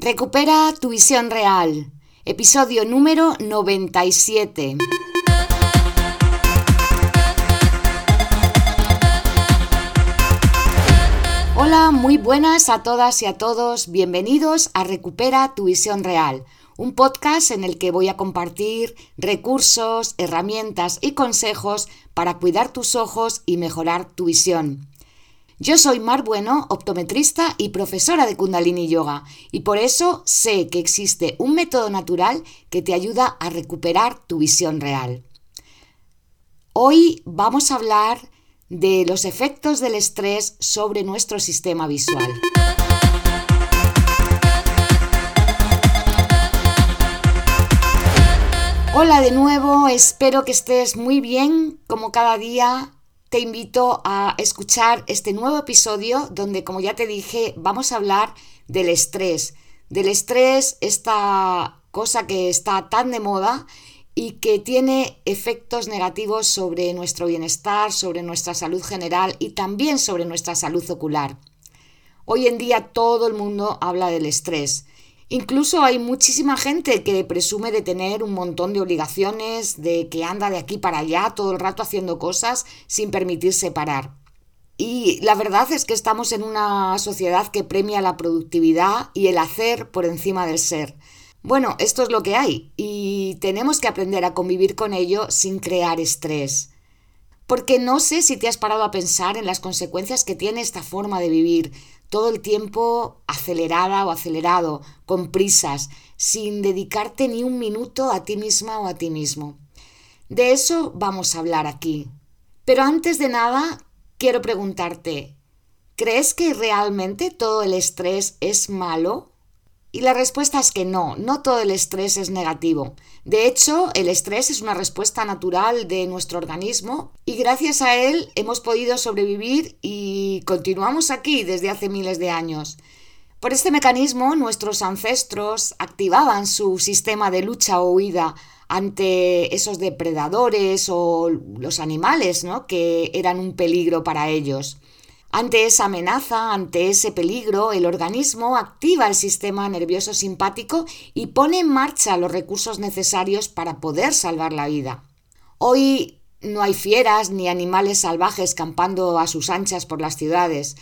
Recupera tu visión real. Episodio número 97. Hola, muy buenas a todas y a todos. Bienvenidos a Recupera tu visión real, un podcast en el que voy a compartir recursos, herramientas y consejos para cuidar tus ojos y mejorar tu visión. Yo soy Mar Bueno, optometrista y profesora de Kundalini Yoga, y por eso sé que existe un método natural que te ayuda a recuperar tu visión real. Hoy vamos a hablar de los efectos del estrés sobre nuestro sistema visual. Hola de nuevo, espero que estés muy bien como cada día te invito a escuchar este nuevo episodio donde, como ya te dije, vamos a hablar del estrés. Del estrés, esta cosa que está tan de moda y que tiene efectos negativos sobre nuestro bienestar, sobre nuestra salud general y también sobre nuestra salud ocular. Hoy en día todo el mundo habla del estrés Incluso hay muchísima gente que presume de tener un montón de obligaciones, de que anda de aquí para allá todo el rato haciendo cosas sin permitirse parar. Y la verdad es que estamos en una sociedad que premia la productividad y el hacer por encima del ser. Bueno, esto es lo que hay y tenemos que aprender a convivir con ello sin crear estrés. Porque no sé si te has parado a pensar en las consecuencias que tiene esta forma de vivir, todo el tiempo acelerada o acelerado, con prisas, sin dedicarte ni un minuto a ti misma o a ti mismo. De eso vamos a hablar aquí. Pero antes de nada, quiero preguntarte, ¿crees que realmente todo el estrés es malo? Y la respuesta es que no, no todo el estrés es negativo. De hecho, el estrés es una respuesta natural de nuestro organismo y gracias a él hemos podido sobrevivir y continuamos aquí desde hace miles de años. Por este mecanismo, nuestros ancestros activaban su sistema de lucha o huida ante esos depredadores o los animales ¿no? que eran un peligro para ellos. Ante esa amenaza, ante ese peligro, el organismo activa el sistema nervioso simpático y pone en marcha los recursos necesarios para poder salvar la vida. Hoy no hay fieras ni animales salvajes campando a sus anchas por las ciudades,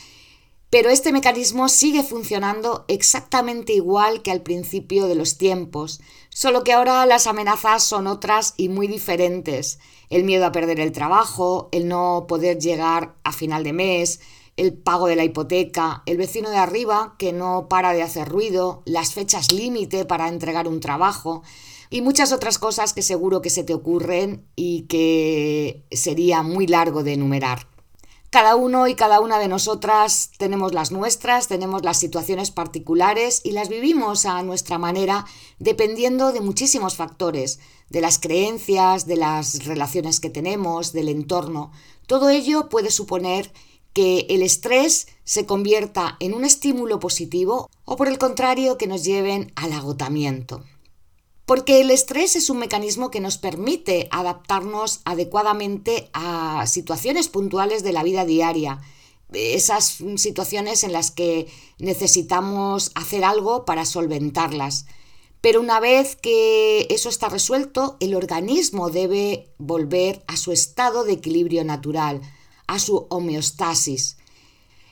pero este mecanismo sigue funcionando exactamente igual que al principio de los tiempos, solo que ahora las amenazas son otras y muy diferentes. El miedo a perder el trabajo, el no poder llegar a final de mes, el pago de la hipoteca, el vecino de arriba que no para de hacer ruido, las fechas límite para entregar un trabajo y muchas otras cosas que seguro que se te ocurren y que sería muy largo de enumerar. Cada uno y cada una de nosotras tenemos las nuestras, tenemos las situaciones particulares y las vivimos a nuestra manera dependiendo de muchísimos factores, de las creencias, de las relaciones que tenemos, del entorno. Todo ello puede suponer que el estrés se convierta en un estímulo positivo o por el contrario que nos lleven al agotamiento. Porque el estrés es un mecanismo que nos permite adaptarnos adecuadamente a situaciones puntuales de la vida diaria, esas situaciones en las que necesitamos hacer algo para solventarlas. Pero una vez que eso está resuelto, el organismo debe volver a su estado de equilibrio natural, a su homeostasis.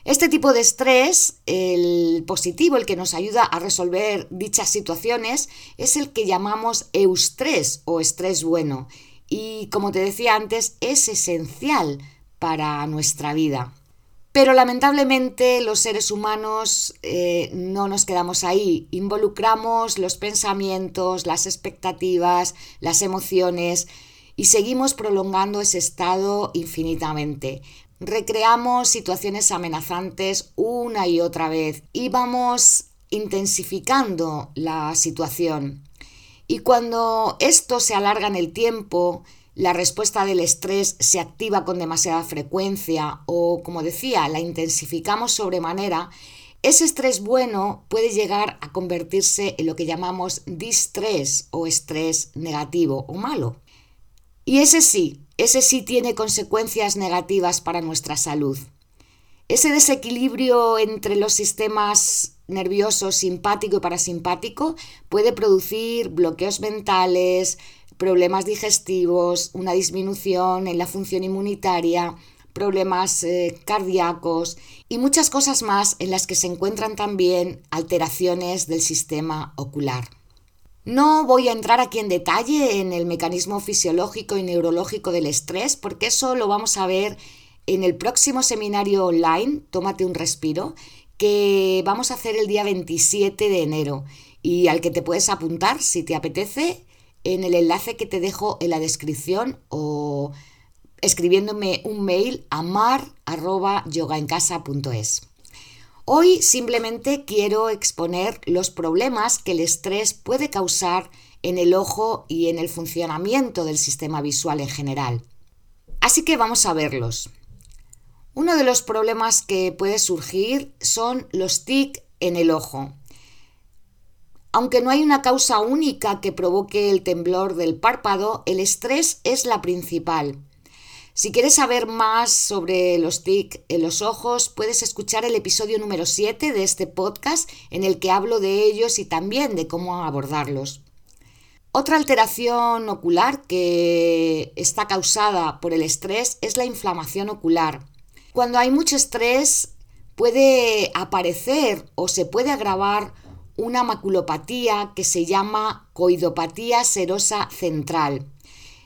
Este tipo de estrés, el positivo, el que nos ayuda a resolver dichas situaciones, es el que llamamos eustrés o estrés bueno. Y como te decía antes, es esencial para nuestra vida. Pero lamentablemente los seres humanos eh, no nos quedamos ahí, involucramos los pensamientos, las expectativas, las emociones y seguimos prolongando ese estado infinitamente. Recreamos situaciones amenazantes una y otra vez y vamos intensificando la situación. Y cuando esto se alarga en el tiempo, la respuesta del estrés se activa con demasiada frecuencia o, como decía, la intensificamos sobremanera, ese estrés bueno puede llegar a convertirse en lo que llamamos distrés o estrés negativo o malo. Y ese sí, ese sí tiene consecuencias negativas para nuestra salud. Ese desequilibrio entre los sistemas nervioso simpático y parasimpático puede producir bloqueos mentales, problemas digestivos, una disminución en la función inmunitaria, problemas eh, cardíacos y muchas cosas más en las que se encuentran también alteraciones del sistema ocular. No voy a entrar aquí en detalle en el mecanismo fisiológico y neurológico del estrés porque eso lo vamos a ver en el próximo seminario online, Tómate un respiro, que vamos a hacer el día 27 de enero y al que te puedes apuntar si te apetece en el enlace que te dejo en la descripción o escribiéndome un mail a mar.yogaencasa.es. Hoy simplemente quiero exponer los problemas que el estrés puede causar en el ojo y en el funcionamiento del sistema visual en general. Así que vamos a verlos. Uno de los problemas que puede surgir son los tic en el ojo. Aunque no hay una causa única que provoque el temblor del párpado, el estrés es la principal. Si quieres saber más sobre los TIC en los ojos, puedes escuchar el episodio número 7 de este podcast en el que hablo de ellos y también de cómo abordarlos. Otra alteración ocular que está causada por el estrés es la inflamación ocular. Cuando hay mucho estrés puede aparecer o se puede agravar una maculopatía que se llama coidopatía serosa central.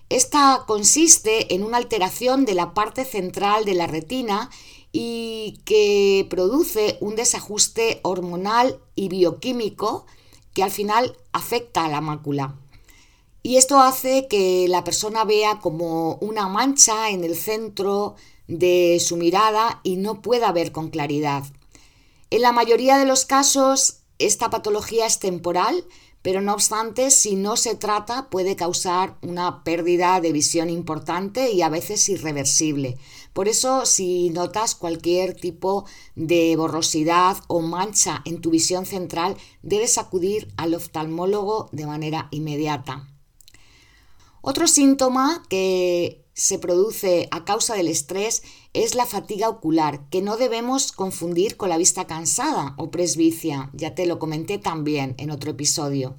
Esta consiste en una alteración de la parte central de la retina y que produce un desajuste hormonal y bioquímico que al final afecta a la mácula. Y esto hace que la persona vea como una mancha en el centro de su mirada y no pueda ver con claridad. En la mayoría de los casos esta patología es temporal, pero no obstante, si no se trata, puede causar una pérdida de visión importante y a veces irreversible. Por eso, si notas cualquier tipo de borrosidad o mancha en tu visión central, debes acudir al oftalmólogo de manera inmediata. Otro síntoma que se produce a causa del estrés es la fatiga ocular, que no debemos confundir con la vista cansada o presbicia, ya te lo comenté también en otro episodio.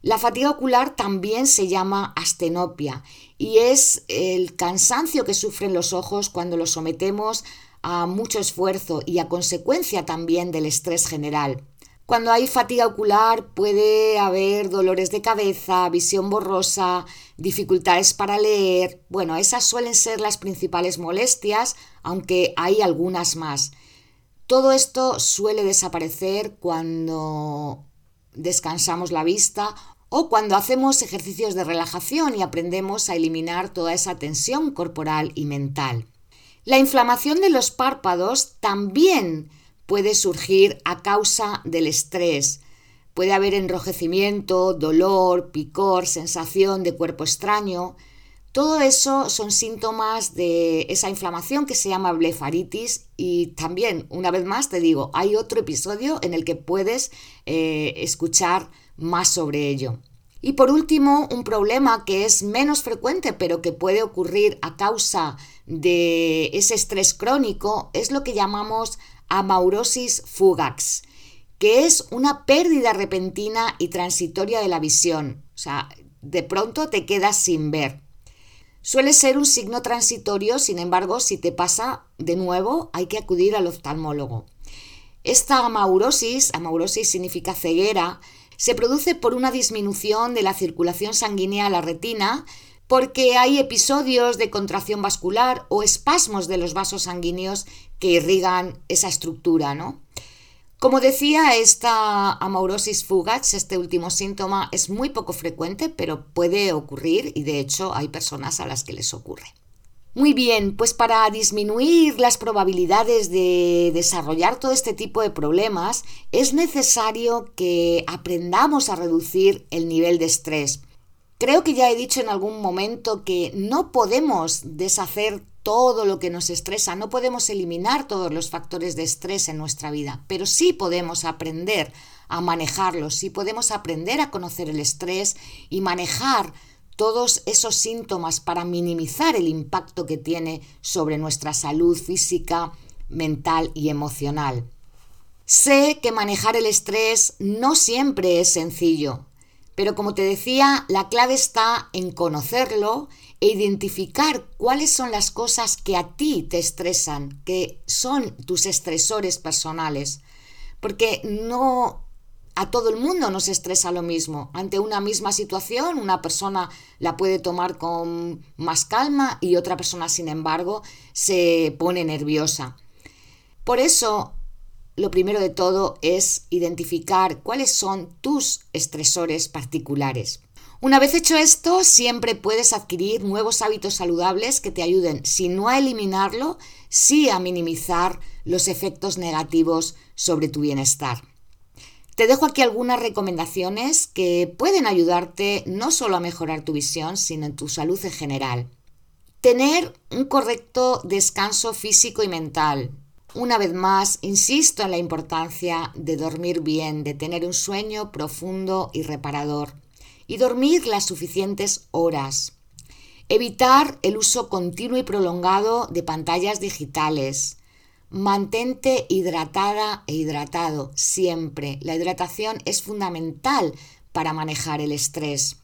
La fatiga ocular también se llama astenopia y es el cansancio que sufren los ojos cuando los sometemos a mucho esfuerzo y a consecuencia también del estrés general. Cuando hay fatiga ocular puede haber dolores de cabeza, visión borrosa, dificultades para leer. Bueno, esas suelen ser las principales molestias, aunque hay algunas más. Todo esto suele desaparecer cuando descansamos la vista o cuando hacemos ejercicios de relajación y aprendemos a eliminar toda esa tensión corporal y mental. La inflamación de los párpados también puede surgir a causa del estrés. Puede haber enrojecimiento, dolor, picor, sensación de cuerpo extraño. Todo eso son síntomas de esa inflamación que se llama blefaritis y también, una vez más, te digo, hay otro episodio en el que puedes eh, escuchar más sobre ello. Y por último, un problema que es menos frecuente pero que puede ocurrir a causa de ese estrés crónico es lo que llamamos amaurosis fugax, que es una pérdida repentina y transitoria de la visión. O sea, de pronto te quedas sin ver. Suele ser un signo transitorio, sin embargo, si te pasa de nuevo, hay que acudir al oftalmólogo. Esta amaurosis, amaurosis significa ceguera, se produce por una disminución de la circulación sanguínea a la retina, porque hay episodios de contracción vascular o espasmos de los vasos sanguíneos que irrigan esa estructura, ¿no? Como decía, esta amaurosis fugax, este último síntoma, es muy poco frecuente, pero puede ocurrir y de hecho hay personas a las que les ocurre. Muy bien, pues para disminuir las probabilidades de desarrollar todo este tipo de problemas, es necesario que aprendamos a reducir el nivel de estrés. Creo que ya he dicho en algún momento que no podemos deshacer todo lo que nos estresa, no podemos eliminar todos los factores de estrés en nuestra vida, pero sí podemos aprender a manejarlos, sí podemos aprender a conocer el estrés y manejar todos esos síntomas para minimizar el impacto que tiene sobre nuestra salud física, mental y emocional. Sé que manejar el estrés no siempre es sencillo, pero como te decía, la clave está en conocerlo e identificar cuáles son las cosas que a ti te estresan, que son tus estresores personales, porque no a todo el mundo nos estresa lo mismo. Ante una misma situación, una persona la puede tomar con más calma y otra persona, sin embargo, se pone nerviosa. Por eso, lo primero de todo es identificar cuáles son tus estresores particulares. Una vez hecho esto, siempre puedes adquirir nuevos hábitos saludables que te ayuden, si no a eliminarlo, sí a minimizar los efectos negativos sobre tu bienestar. Te dejo aquí algunas recomendaciones que pueden ayudarte no solo a mejorar tu visión, sino en tu salud en general. Tener un correcto descanso físico y mental, una vez más, insisto en la importancia de dormir bien, de tener un sueño profundo y reparador y dormir las suficientes horas. Evitar el uso continuo y prolongado de pantallas digitales. Mantente hidratada e hidratado siempre. La hidratación es fundamental para manejar el estrés.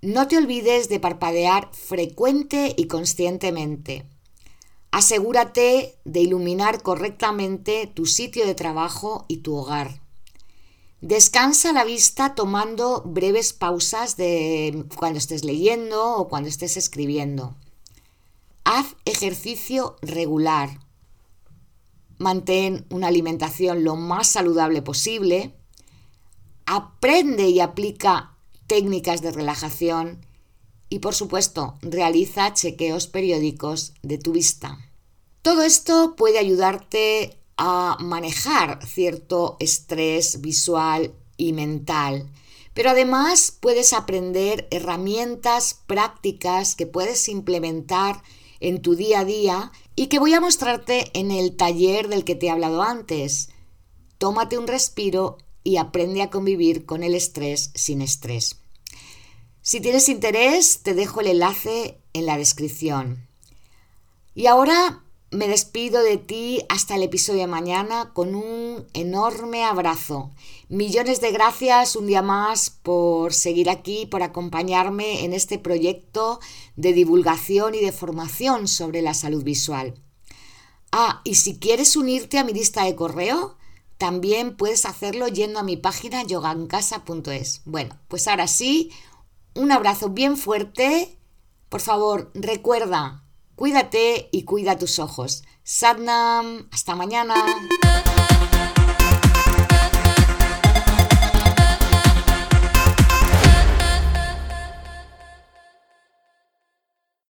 No te olvides de parpadear frecuente y conscientemente. Asegúrate de iluminar correctamente tu sitio de trabajo y tu hogar. Descansa la vista tomando breves pausas de cuando estés leyendo o cuando estés escribiendo. Haz ejercicio regular. Mantén una alimentación lo más saludable posible. Aprende y aplica técnicas de relajación y por supuesto realiza chequeos periódicos de tu vista. Todo esto puede ayudarte a manejar cierto estrés visual y mental, pero además puedes aprender herramientas prácticas que puedes implementar en tu día a día y que voy a mostrarte en el taller del que te he hablado antes. Tómate un respiro y aprende a convivir con el estrés sin estrés. Si tienes interés, te dejo el enlace en la descripción. Y ahora me despido de ti hasta el episodio de mañana con un enorme abrazo. Millones de gracias un día más por seguir aquí, por acompañarme en este proyecto de divulgación y de formación sobre la salud visual. Ah, y si quieres unirte a mi lista de correo, también puedes hacerlo yendo a mi página yogancasa.es. Bueno, pues ahora sí, un abrazo bien fuerte. Por favor, recuerda, cuídate y cuida tus ojos. Sadnam, hasta mañana.